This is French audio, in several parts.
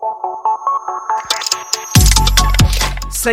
Thank you. Ça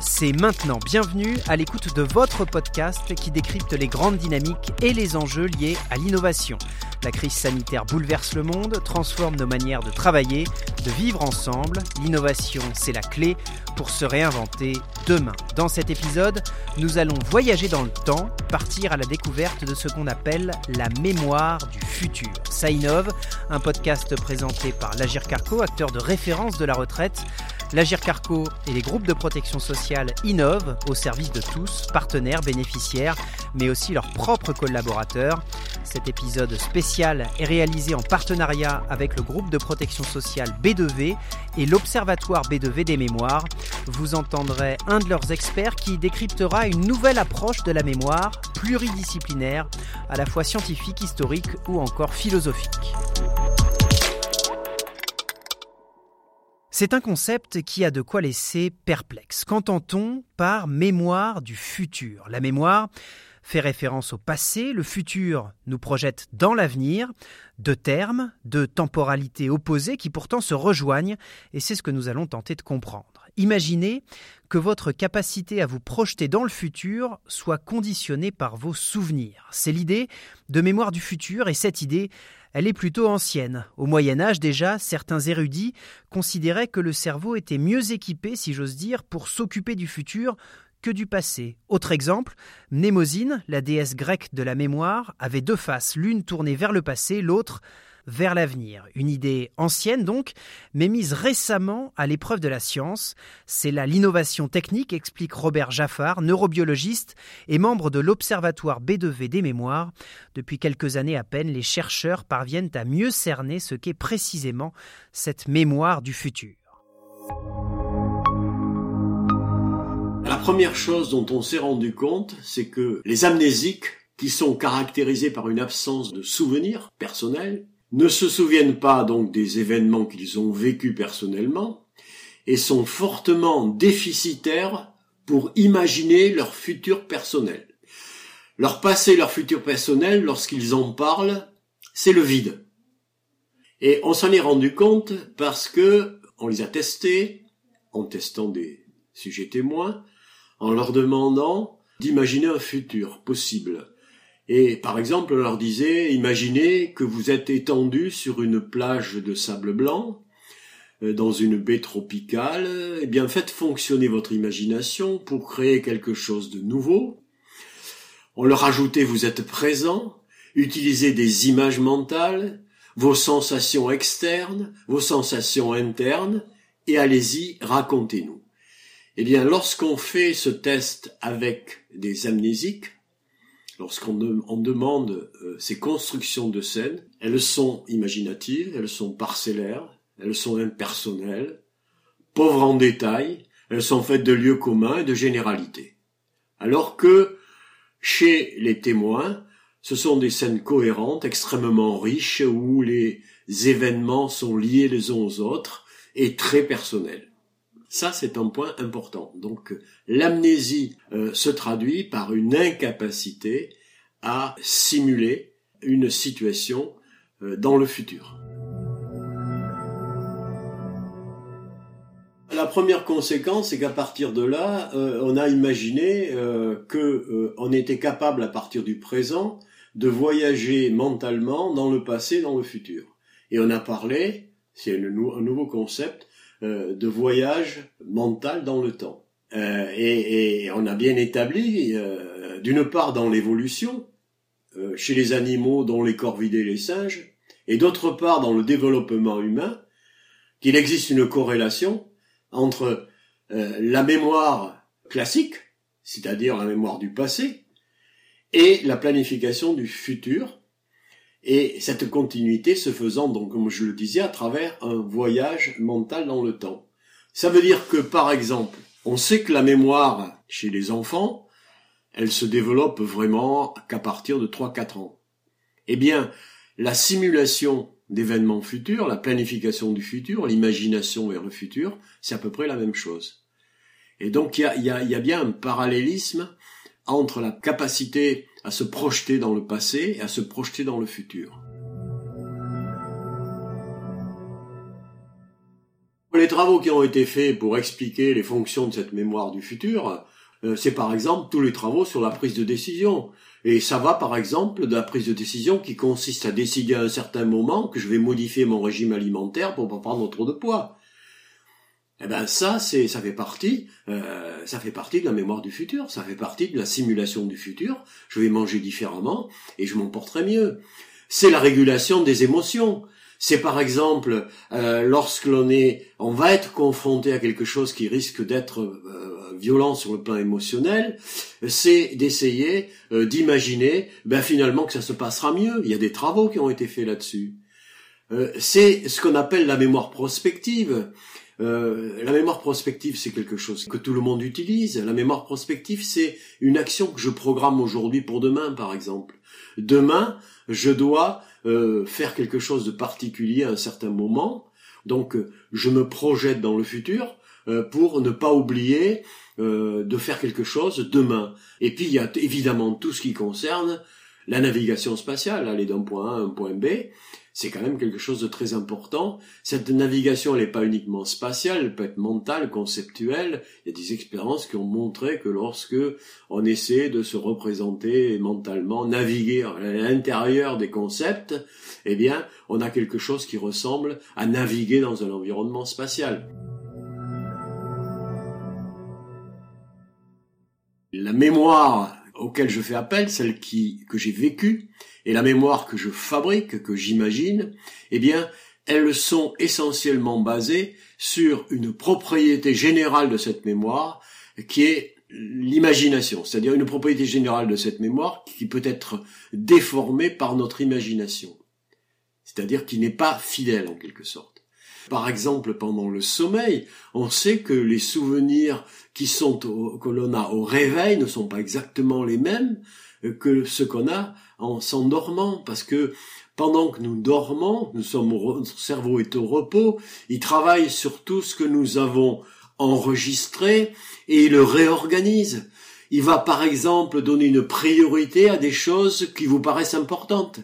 c'est maintenant. Bienvenue à l'écoute de votre podcast qui décrypte les grandes dynamiques et les enjeux liés à l'innovation. La crise sanitaire bouleverse le monde, transforme nos manières de travailler, de vivre ensemble. L'innovation, c'est la clé pour se réinventer demain. Dans cet épisode, nous allons voyager dans le temps, partir à la découverte de ce qu'on appelle la mémoire du futur. Ça innove, un podcast présenté par l'Agir Carco, acteur de référence de la retraite. L'Agir Carco et les groupes de protection sociale innovent au service de tous, partenaires, bénéficiaires, mais aussi leurs propres collaborateurs. Cet épisode spécial est réalisé en partenariat avec le groupe de protection sociale B2V et l'Observatoire B2V des mémoires. Vous entendrez un de leurs experts qui décryptera une nouvelle approche de la mémoire, pluridisciplinaire, à la fois scientifique, historique ou encore philosophique. C'est un concept qui a de quoi laisser perplexe. Qu'entend-on par mémoire du futur? La mémoire fait référence au passé, le futur nous projette dans l'avenir, deux termes, deux temporalités opposées qui pourtant se rejoignent, et c'est ce que nous allons tenter de comprendre. Imaginez que votre capacité à vous projeter dans le futur soit conditionnée par vos souvenirs. C'est l'idée de mémoire du futur, et cette idée elle est plutôt ancienne. Au Moyen Âge déjà, certains érudits considéraient que le cerveau était mieux équipé, si j'ose dire, pour s'occuper du futur que du passé. Autre exemple, Mnémosine, la déesse grecque de la mémoire, avait deux faces, l'une tournée vers le passé, l'autre vers l'avenir. Une idée ancienne donc, mais mise récemment à l'épreuve de la science. C'est là l'innovation technique, explique Robert Jaffard, neurobiologiste et membre de l'Observatoire B2V des mémoires. Depuis quelques années à peine, les chercheurs parviennent à mieux cerner ce qu'est précisément cette mémoire du futur. La première chose dont on s'est rendu compte, c'est que les amnésiques, qui sont caractérisés par une absence de souvenirs personnels, ne se souviennent pas donc des événements qu'ils ont vécus personnellement et sont fortement déficitaires pour imaginer leur futur personnel. Leur passé, leur futur personnel, lorsqu'ils en parlent, c'est le vide. Et on s'en est rendu compte parce que on les a testés, en testant des sujets témoins, en leur demandant d'imaginer un futur possible. Et par exemple, on leur disait, imaginez que vous êtes étendu sur une plage de sable blanc, euh, dans une baie tropicale, eh bien faites fonctionner votre imagination pour créer quelque chose de nouveau. On leur ajoutait, vous êtes présent, utilisez des images mentales, vos sensations externes, vos sensations internes, et allez-y, racontez-nous. Eh bien, lorsqu'on fait ce test avec des amnésiques, lorsqu'on demande euh, ces constructions de scènes, elles sont imaginatives, elles sont parcellaires, elles sont impersonnelles, pauvres en détails, elles sont faites de lieux communs et de généralités. Alors que chez les témoins, ce sont des scènes cohérentes, extrêmement riches, où les événements sont liés les uns aux autres et très personnels. Ça, c'est un point important. Donc, l'amnésie euh, se traduit par une incapacité à simuler une situation euh, dans le futur. La première conséquence, c'est qu'à partir de là, euh, on a imaginé que on était capable, à partir du présent, de voyager mentalement dans le passé, dans le futur. Et on a parlé, c'est un nouveau concept, euh, de voyage mental dans le temps. Euh, et, on a bien établi, euh, d'une part dans l'évolution, chez les animaux dont les corvidés les singes, et d'autre part dans le développement humain, qu'il existe une corrélation entre la mémoire classique, c'est-à-dire la mémoire du passé, et la planification du futur, et cette continuité se faisant, donc, comme je le disais, à travers un voyage mental dans le temps. Ça veut dire que, par exemple, on sait que la mémoire chez les enfants, elle se développe vraiment qu'à partir de 3-4 ans. Eh bien, la simulation d'événements futurs, la planification du futur, l'imagination vers le futur, c'est à peu près la même chose. Et donc il y a, y a, bien un parallélisme entre la capacité à se projeter dans le passé et à se projeter dans le futur. Les travaux qui ont été faits pour expliquer les fonctions de cette mémoire du futur, euh, c'est par exemple tous les travaux sur la prise de décision. Et ça va par exemple de la prise de décision qui consiste à décider à un certain moment que je vais modifier mon régime alimentaire pour pas prendre trop de poids. Eh ben ça, c'est, ça fait partie, euh, ça fait partie de la mémoire du futur, ça fait partie de la simulation du futur. Je vais manger différemment et je m'en porterai mieux. C'est la régulation des émotions. C'est par exemple euh, lorsque l'on est, on va être confronté à quelque chose qui risque d'être euh, violent sur le plan émotionnel, c'est d'essayer euh, d'imaginer, ben finalement que ça se passera mieux. Il y a des travaux qui ont été faits là-dessus. Euh, c'est ce qu'on appelle la mémoire prospective. Euh, la mémoire prospective, c'est quelque chose que tout le monde utilise. La mémoire prospective, c'est une action que je programme aujourd'hui pour demain, par exemple. Demain, je dois euh, faire quelque chose de particulier à un certain moment. Donc, euh, je me projette dans le futur pour ne pas oublier de faire quelque chose demain. Et puis, il y a évidemment tout ce qui concerne la navigation spatiale, aller d'un point A à un point B c'est quand même quelque chose de très important. Cette navigation, elle n'est pas uniquement spatiale, elle peut être mentale, conceptuelle. Il y a des expériences qui ont montré que lorsque on essaie de se représenter mentalement, naviguer à l'intérieur des concepts, eh bien, on a quelque chose qui ressemble à naviguer dans un environnement spatial. La mémoire auquel je fais appel, celle qui, que j'ai vécue, et la mémoire que je fabrique, que j'imagine, eh bien, elles sont essentiellement basées sur une propriété générale de cette mémoire, qui est l'imagination, c'est-à-dire une propriété générale de cette mémoire qui peut être déformée par notre imagination, c'est-à-dire qui n'est pas fidèle en quelque sorte. Par exemple, pendant le sommeil, on sait que les souvenirs qui sont que l'on a au réveil ne sont pas exactement les mêmes que ce qu'on a en s'endormant, parce que pendant que nous dormons, nous sommes, notre cerveau est au repos, il travaille sur tout ce que nous avons enregistré et il le réorganise. Il va par exemple donner une priorité à des choses qui vous paraissent importantes.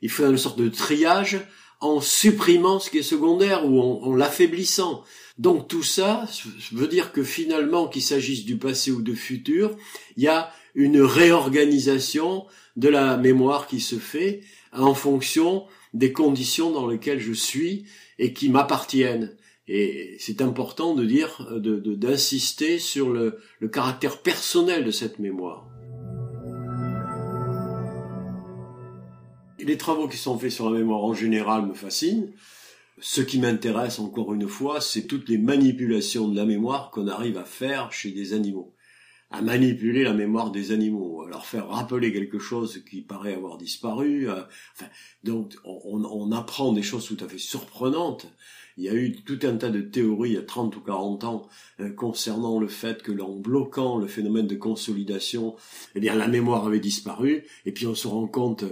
Il fait une sorte de triage en supprimant ce qui est secondaire ou en, l'affaiblissant. Donc tout ça veut dire que finalement, qu'il s'agisse du passé ou du futur, il y a une réorganisation de la mémoire qui se fait en fonction des conditions dans lesquelles je suis et qui m'appartiennent. Et c'est important de dire, d'insister sur le, le caractère personnel de cette mémoire. Les travaux qui sont faits sur la mémoire en général me fascinent. Ce qui m'intéresse encore une fois, c'est toutes les manipulations de la mémoire qu'on arrive à faire chez des animaux à manipuler la mémoire des animaux, à leur faire rappeler quelque chose qui paraît avoir disparu. Euh, donc on, on, apprend des choses tout à fait surprenantes. Il y a eu tout un tas de théories il y a 30 ou 40 ans euh, concernant le fait que en bloquant le phénomène de consolidation, eh bien la mémoire avait disparu, et puis on se rend compte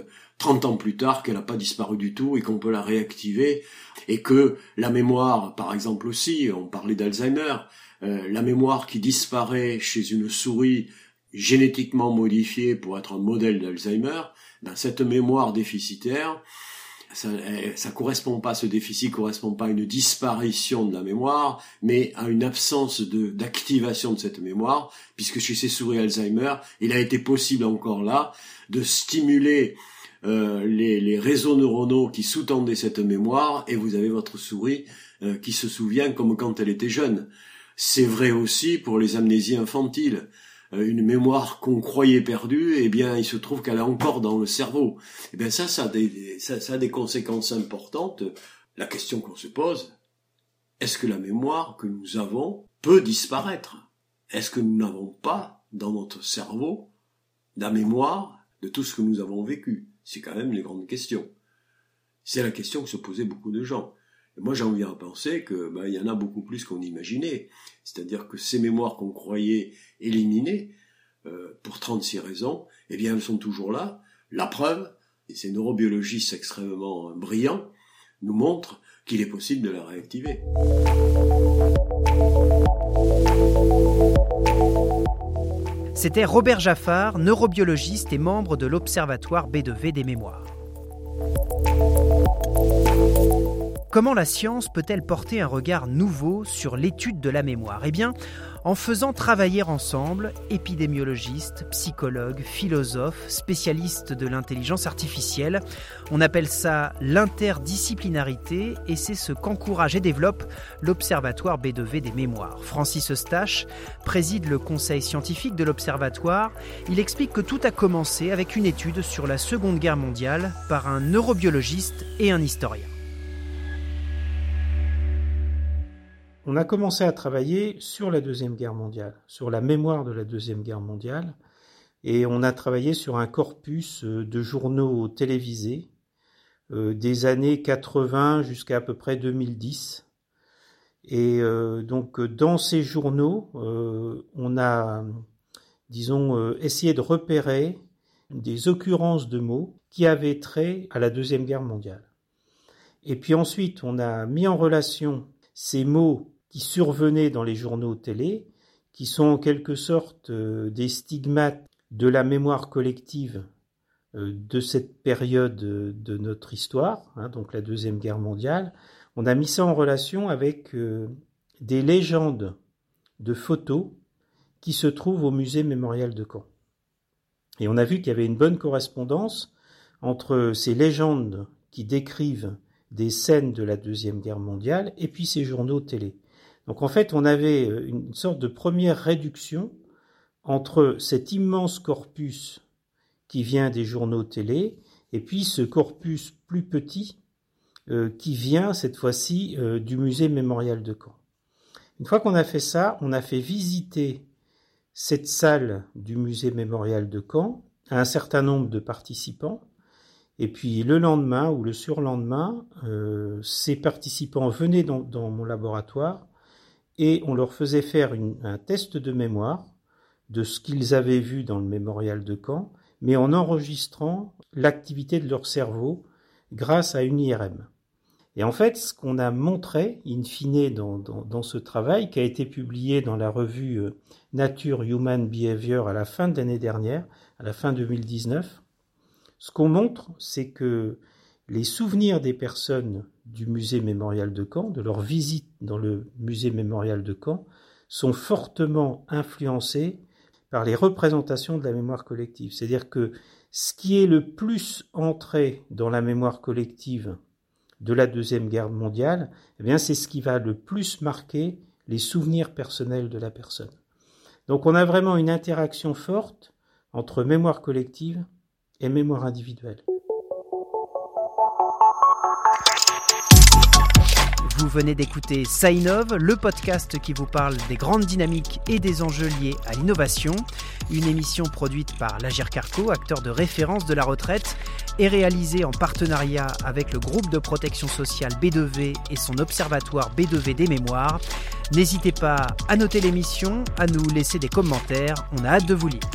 30 ans plus tard qu'elle n'a pas disparu du tout et qu'on peut la réactiver, et que la mémoire, par exemple aussi, on parlait d'Alzheimer, euh, la mémoire qui disparaît chez une souris génétiquement modifiée pour être un modèle d'Alzheimer, ben cette mémoire déficitaire, ça, ça correspond pas, ce déficit correspond pas à une disparition de la mémoire, mais à une absence d'activation de cette mémoire, puisque chez ces souris Alzheimer, il a été possible encore là de stimuler euh, les, réseaux neuronaux qui sous-tendaient cette mémoire, et vous avez votre souris euh, qui se souvient comme quand elle était jeune. C'est vrai aussi pour les amnésies infantiles. Euh, une mémoire qu'on croyait perdue, eh bien, il se trouve qu'elle est encore dans le cerveau. Eh bien, ça, ça a des conséquences importantes. La question qu'on se pose, est-ce que la mémoire que nous avons peut disparaître? Est-ce que nous n'avons pas dans notre cerveau la mémoire de tout ce que nous avons vécu? C'est quand même les grandes questions. C'est la question que se posaient beaucoup de gens moi, j'ai envie à penser que bah, il y en a beaucoup plus qu'on imaginait. C'est-à-dire que ces mémoires qu'on croyait éliminées, euh, pour 36 raisons, eh bien, elles sont toujours là. La preuve, et ces neurobiologistes extrêmement brillants, nous montrent qu'il est possible de la réactiver. C'était Robert Jaffard, neurobiologiste et membre de l'Observatoire B2V des mémoires. Comment la science peut-elle porter un regard nouveau sur l'étude de la mémoire? Eh bien, en faisant travailler ensemble épidémiologistes, psychologues, philosophes, spécialistes de l'intelligence artificielle. On appelle ça l'interdisciplinarité et c'est ce qu'encourage et développe l'Observatoire B2V des mémoires. Francis Eustache préside le conseil scientifique de l'Observatoire. Il explique que tout a commencé avec une étude sur la Seconde Guerre mondiale par un neurobiologiste et un historien. On a commencé à travailler sur la Deuxième Guerre mondiale, sur la mémoire de la Deuxième Guerre mondiale, et on a travaillé sur un corpus euh, de journaux télévisés euh, des années 80 jusqu'à à peu près 2010. Et euh, donc dans ces journaux, on a, disons, essayé de repérer des occurrences de mots qui avaient trait à la Deuxième Guerre mondiale. Et puis ensuite, on a mis en relation ces mots qui survenaient dans les journaux télé, qui sont en quelque sorte euh, des stigmates de la mémoire collective euh, de cette période de notre histoire, hein, donc la Deuxième Guerre mondiale, on a mis ça en relation avec euh, des légendes de photos qui se trouvent au musée mémorial de Caen. Et on a vu qu'il y avait une bonne correspondance entre ces légendes qui décrivent des scènes de la Deuxième Guerre mondiale et puis ces journaux télé. Donc en fait, on avait euh, une sorte de première réduction entre cet immense corpus qui vient des journaux télé et puis ce corpus plus petit euh, qui vient cette fois-ci euh, du musée mémorial de Caen. Une fois qu'on a fait ça, on a fait visiter cette salle du musée mémorial de Caen à un certain nombre de participants. Et puis le lendemain ou le surlendemain, ces participants venaient dans mon laboratoire et on leur faisait faire un test de mémoire de ce qu'ils avaient vu dans le mémorial de Caen, mais en enregistrant l'activité de leur cerveau grâce à une IRM. Et en fait, ce qu'on a montré, in fine, dans, dans, ce travail, qui a été publié dans la revue euh, Nature Human Behavior à la fin de l'année dernière, à la fin 2019, ce qu'on montre, c'est que les souvenirs des personnes du musée mémorial de Caen, de leur visite dans le musée mémorial de Caen, sont fortement influencés par les représentations de la mémoire collective. C'est-à-dire que ce qui est le plus entré dans la mémoire collective de la Deuxième Guerre mondiale, eh bien, c'est ce qui va le plus marquer les souvenirs personnels de la personne. Donc on a vraiment une interaction forte entre mémoire collective et mémoire individuelle. Vous venez d'écouter Sainov, le podcast qui vous parle des grandes dynamiques et des enjeux liés à l'innovation. Une émission produite par l'Agir Carco, acteur de référence de la retraite, et réalisée en partenariat avec le groupe de protection sociale B2V et son observatoire B2V des mémoires. N'hésitez pas à noter l'émission, à nous laisser des commentaires. On a hâte de vous lire.